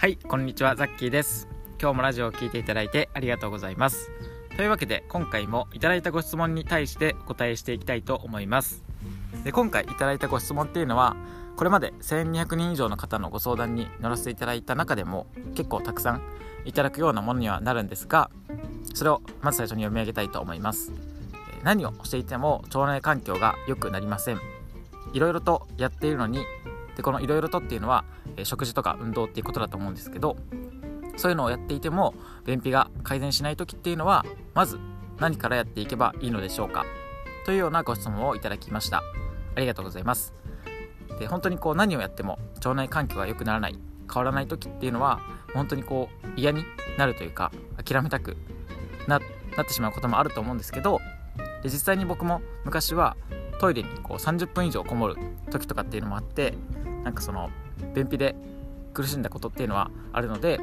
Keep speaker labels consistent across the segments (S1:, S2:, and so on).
S1: はいこんにちはザッキーです。今日もラジオを聴いていただいてありがとうございます。というわけで今回もいただいたご質問に対してお答えしていきたいと思います。で今回いただいたご質問っていうのはこれまで1200人以上の方のご相談に乗らせていただいた中でも結構たくさんいただくようなものにはなるんですがそれをまず最初に読み上げたいと思います。何をしていても腸内環境が良くなりません。いろいろとやっているのにでこのいろいろとっていうのは、え食事とか運動っていうことだと思うんですけどそういうのをやっていても便秘が改善しない時っていうのはまず何からやっていけばいいのでしょうかというようなご質問をいただきました。ありがとうございます。で本当にこう何をやっても腸内環境が良くならない変わらない時っていうのは本当にこう嫌になるというか諦めたくなってしまうこともあると思うんですけどで実際に僕も昔はトイレにこう30分以上こもる時とかっていうのもあってなんかその便秘で苦しんだことっていうのはあるので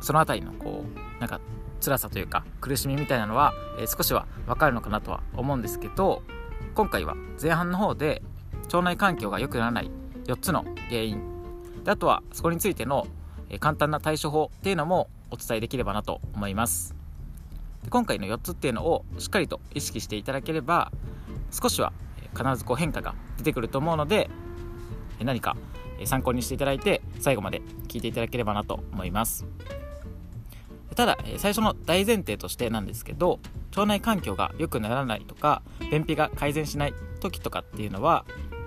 S1: その辺りのこうなんか辛さというか苦しみみたいなのは、えー、少しは分かるのかなとは思うんですけど今回は前半の方で腸内環境が良くならない4つの原因であとはそこについての、え、簡単な対処法っていうのもお伝えできればなと思います。で今回の4つっていうのをしっかりと意識していただければ少しは必ずこう変化が出てくると思うので何か参考にしていただいて最後まで聞いていただければなと思います。ただ最初の大前提としてなんですけど腸内環境が良くならないとか便秘が改善しない時とかっていうのは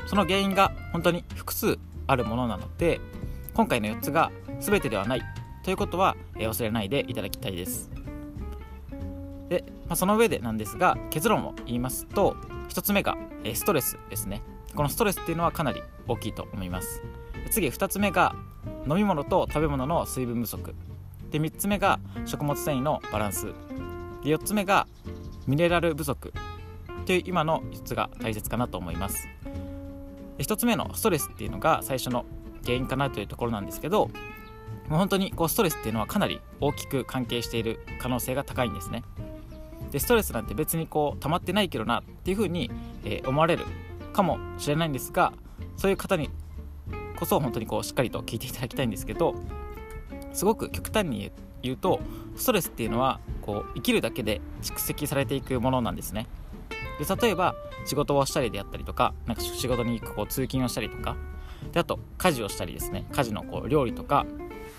S1: その原因が本当に複数あるものなので今回の4つが全てではないということは忘れないでいただきたいです。で、まあ、その上でなんですが結論を言いますと1つ目がストレスですね。このストレスっていうのはかなり大きいと思います。次2つ目が飲み物と食べ物の水分不足。で3つ目が食物繊維のバランス。で4つ目がミネラル不足。という今の4つが大切かなと思います。1つ目のストレスっていうのが最初の原因かなというところなんですけどもう本当にこうストレスっていうのはかなり大きく関係している可能性が高いんですね。でストレスなんて別にこう溜まってないけどなっていうふうに、えー、思われるかもしれないんですがそういう方にこそ本当にこうしっかりと聞いていただきたいんですけどすごく極端に言うとストレスっていうのはこう生きるだけで蓄積されていくものなんですね。で例えば仕事をしたりであったりとかなんか仕事に行くこう通勤をしたりとかであと家事をしたりですね。家事のこう料理とか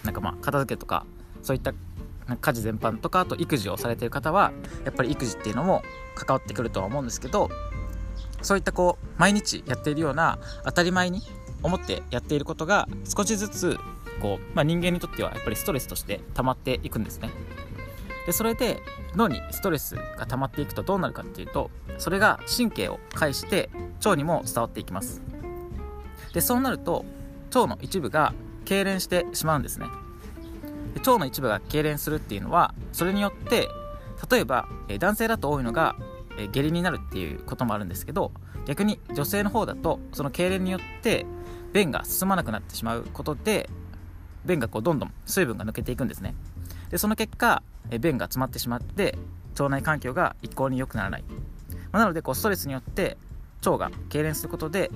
S1: なんかまあ片付けとかそういった家事全般とかあと育児をされてる方はやっぱり育児っていうのも関わってくるとは思うんですけどそういったこう毎日やっているような当たり前に思ってやっていることが少しずつこう、まあ、人間にとってはやっぱりストレスとして溜まっていくんですね。でそれで脳にストレスが溜まっていくとどうなるかっていうとそれが神経を介して腸にも伝わっていきます。でそうなると腸の一部が痙攣してしまうんですね。で腸の一部が痙攣するっていうのはそれによって例えば、男性だと多いのが、え下痢になるっていうこともあるんですけど逆に女性の方だとその痙攣によって便が進まなくなってしまうことで便がこうどんどん水分が抜けていくんですね。でその結果え便が詰まってしまって腸内環境が一向に良くならない、まあ、なのでこうストレスによって腸が痙攣することで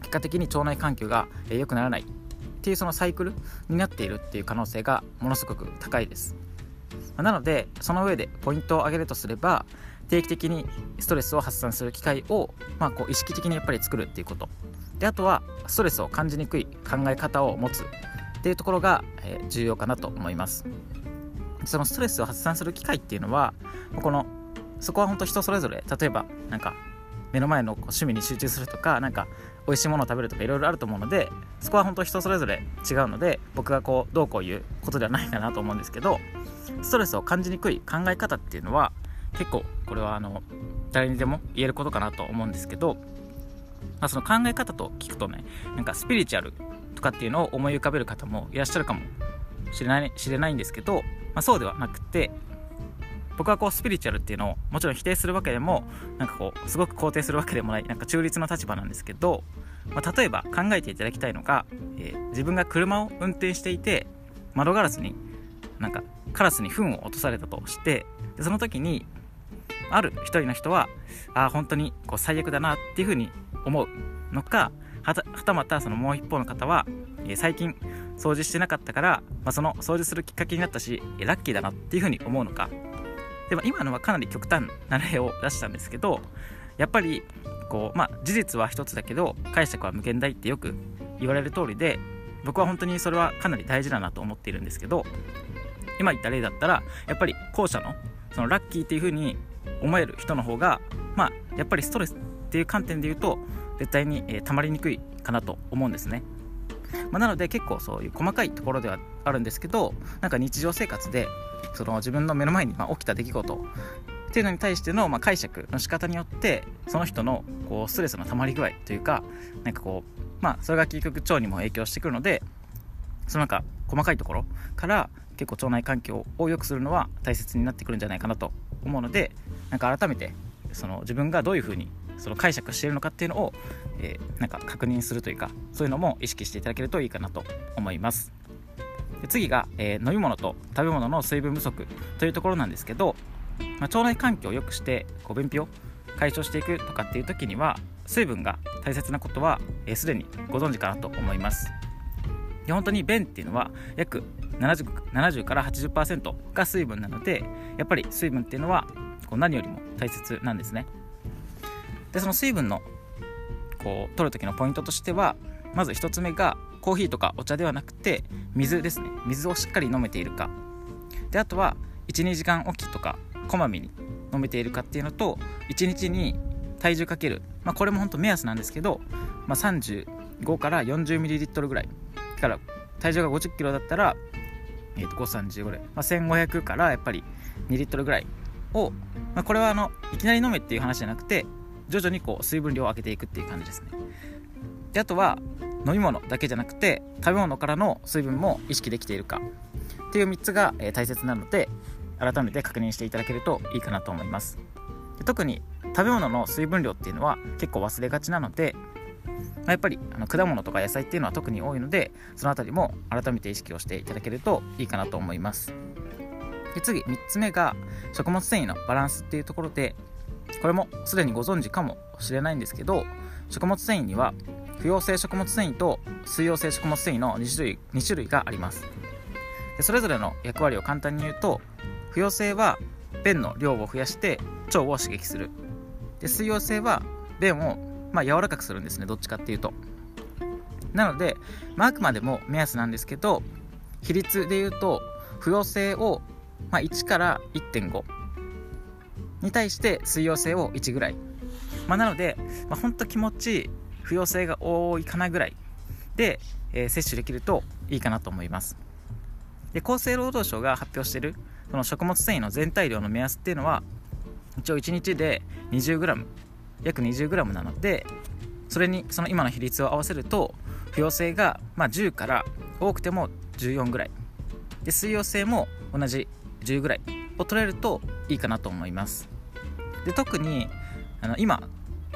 S1: 結果的に腸内環境が良くならない。っていうそのサイクルになっているっていう可能性がものすごく高いです。なのでその上でポイントを挙げるとすれば定期的にストレスを発散する機会を、まあ、こう意識的にやっぱり作るっていうこと。であとはストレスを感じにくい考え方を持つっていうところが、え重要かなと思います。そのストレスを発散する機会っていうのはこのそこは本当人それぞれ。例えばなんか目の前の趣味に集中するとかなんか美味しいものを食べるとかいろいろあると思うのでそこは本当人それぞれ違うので僕がこうどうこう言うことではないかなと思うんですけどストレスを感じにくい考え方っていうのは結構これはあの誰にでも言えることかなと思うんですけど、まあ、その考え方と聞くとねなんかスピリチュアルとかっていうのを思い浮かべる方もいらっしゃるかもしれない知れないんですけど、まあ、そうではなくて僕はこうスピリチュアルっていうのをもちろん否定するわけでもなんかこうすごく肯定するわけでもないなんか中立の立場なんですけど、まあ、例えば考えていただきたいのが、えー、自分が車を運転していて窓ガラスになんかカラスに糞を落とされたとしてでその時にある一人の人はああ本当にこう最悪だなっていうふうに思うのかはたまたそのもう一方の方は、え、最近掃除してなかったから、まあ、その掃除するきっかけになったしラッキーだなっていうふうに思うのか。でも今のはかなり極端な例を出したんですけどやっぱりこう、まあ、事実は一つだけど解釈は無限大ってよく言われる通りで僕は本当にそれはかなり大事だなと思っているんですけど今言った例だったらやっぱり後者のそのラッキーっていう風に思える人の方がまあやっぱりストレスっていう観点で言うと絶対に、えー、溜まりにくいかなと思うんですね、まあ、なので結構そういう細かいところではあるんですけどなんか日常生活でその自分の目の前にま起きた出来事っていうのに対してのま解釈の仕方によってその人のこうストレスの溜まり具合というかなんかこうまあそれが結局腸にも影響してくるのでそのなんか細かいところから結構腸内環境を良くするのは大切になってくるんじゃないかなと思うのでなんか改めてその自分がどういうふうにその解釈しているのかっていうのを、えー、なんか確認するというかそういうのも意識していただけるといいかなと思います。で次が、えー、飲み物と食べ物の水分不足というところなんですけど、まあ、腸内環境を良くしてこう便秘を解消していくとかっていう時には水分が大切なことはすで、えー、にご存知かなと思います。で本当に便っていうのは約 70, 70から80%が水分なのでやっぱり水分っていうのはこう何よりも大切なんですね。でその水分のこう取る時のポイントとしてはまず1つ目がコーヒーとかお茶ではなくて水ですね。水をしっかり飲めているか。であとは12時間おきとかこまめに飲めているかっていうのと1日に体重かける、まあ、これも本当目安なんですけど、まあ、35から 40ml ぐらいから体重が 50kg だったら、えー、と535ぐらい、まあ、1500からやっぱり2リットルぐらいを、まあ、これはあのいきなり飲めっていう話じゃなくて徐々にこう水分量を上げていくっていう感じですね。であとは飲み物だけじゃなくて食べ物からの水分も意識できているか。っていう3つが、えー、大切なので改めて確認していただけるといいかなと思います。特に食べ物の水分量っていうのは結構忘れがちなのでやっぱりあの果物とか野菜っていうのは特に多いのでその辺りも改めて意識をしていただけるといいかなと思います。で次3つ目が食物繊維のバランスっていうところでこれもすでにご存知かもしれないんですけど食物繊維には不溶性食物繊維と水溶性食物繊維の2種類 ,2 種類があります。でそれぞれの役割を簡単に言うと不溶性は便の量を増やして腸を刺激する。で水溶性は便をまあ柔らかくするんですねどっちかっていうと。なので、まあ、あくまでも目安なんですけど比率で言うと不溶性を、まあ、1から1.5に対して水溶性を1ぐらい、まあ、なので、まあ、ほんと気持ち不溶性が多いかなぐらいで、えー、摂取できるといいかなと思います。で厚生労働省が発表しているその食物繊維の全体量の目安っていうのは一応1日で 20g 約 20g なのでそれにその今の比率を合わせると不溶性がまあ10から多くても14ぐらい。で水溶性も同じ10ぐらいを取れるといいかなと思います。で特にあの今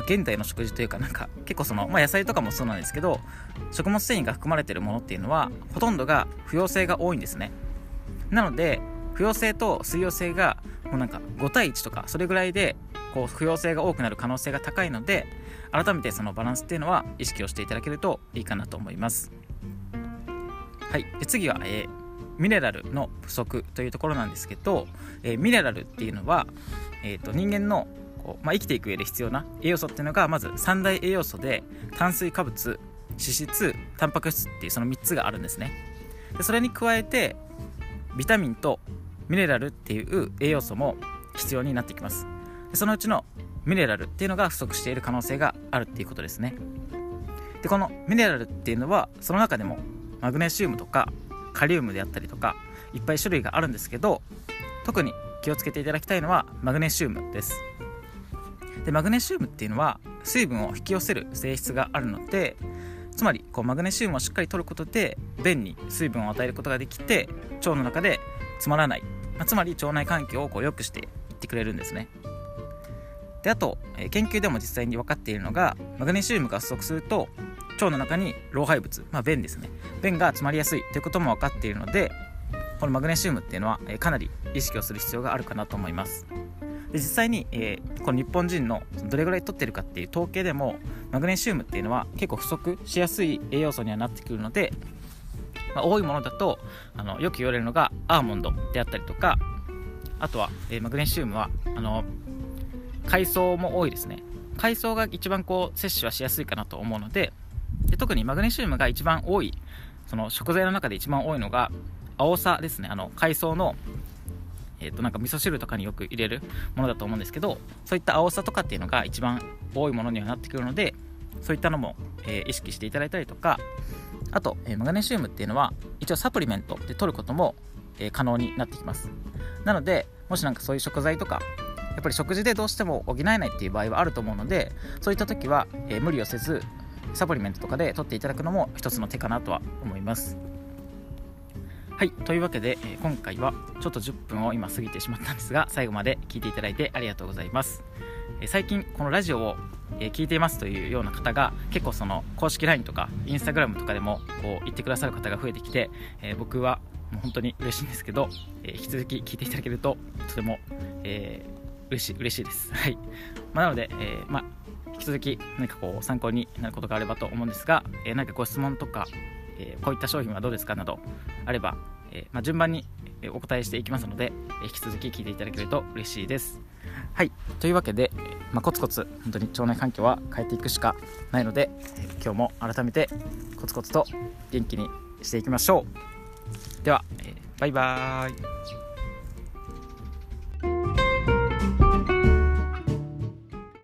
S1: 現代の食事というかなんか結構その、まあ、野菜とかもそうなんですけど食物繊維が含まれてるものっていうのはほとんどが不溶性が多いんですね。なので不溶性と水溶性がもうなんか5対1とかそれぐらいでこう不溶性が多くなる可能性が高いので改めてそのバランスっていうのは意識をしていただけるといいかなと思います。はい。で次は、えー、ミネラルの不足というところなんですけど、えー、ミネラルっていうのは、えーと、人間のこう、まあ、生きていく上で必要な栄養素っていうのがまず三大栄養素で炭水化物脂質タンパク質っていうその3つがあるんですね。でそれに加えてビタミンとミネラルっていう栄養素も必要になってきます。そのうちのミネラルっていうのが不足している可能性があるっていうことですね。でこのミネラルっていうのはその中でもマグネシウムとかカリウムであったりとかいっぱい種類があるんですけど特に気をつけていただきたいのはマグネシウムです。でマグネシウムっていうのは水分を引き寄せる性質があるのでつまりこうマグネシウムをしっかり取ることで便に水分を与えることができて腸の中で詰まらない、まあ、つまり腸内環境をこう良くしていってくれるんですね。であと、え、研究でも実際に分かっているのがマグネシウムが不足すると腸の中に老廃物、まあ、便ですね。便が詰まりやすいということも分かっているのでこのマグネシウムっていうのは、え、かなり意識をする必要があるかなと思います。で実際に、えー、この日本人のどれぐらい取ってるかっていう統計でもマグネシウムっていうのは結構不足しやすい栄養素にはなってくるのでまあ、多いものだとあのよく言われるのがアーモンドであったりとかあとは、えー、マグネシウムはあの海藻も多いですね。海藻が一番こう摂取はしやすいかなと思うのでで特にマグネシウムが一番多いその食材の中で一番多いのが青さですね。あの海藻のえー、となんか味噌汁とかによく入れるものだと思うんですけどそういった青さとかっていうのが一番多いものにはなってくるのでそういったのも、えー、意識していただいたりとかあと、えー、マグネシウムっていうのは一応サプリメントで取ることも、えー、可能になってきます。なのでもしなんかそういう食材とかやっぱり食事でどうしても補えないっていう場合はあると思うのでそういった時は、え無理をせずサプリメントとかで取っていただくのも一つの手かなとは思います。はいというわけで、え今回はちょっと10分を今過ぎてしまったんですが最後まで聞いていただいてありがとうございます、え最近このラジオをえ聞いていますというような方が結構その公式 LINE とか Instagram とかでもこう言ってくださる方が増えてきて、え僕はもう本当に嬉しいんですけど、え引き続き聞いていただけるととても、えー、嬉しい嬉しいです。はいまあ、なので、えー、まあ、引き続き何かこう参考になることがあればと思うんですが、えー、何かご質問とか、えこういった商品はどうですかなどあれば、えまあ、順番にお答えしていきますので、え引き続き聞いていただけると嬉しいです。はいというわけで、まあ、コツコツ本当に腸内環境は変えていくしかないので今日も改めてコツコツと元気にしていきましょうでは、えバイバーイ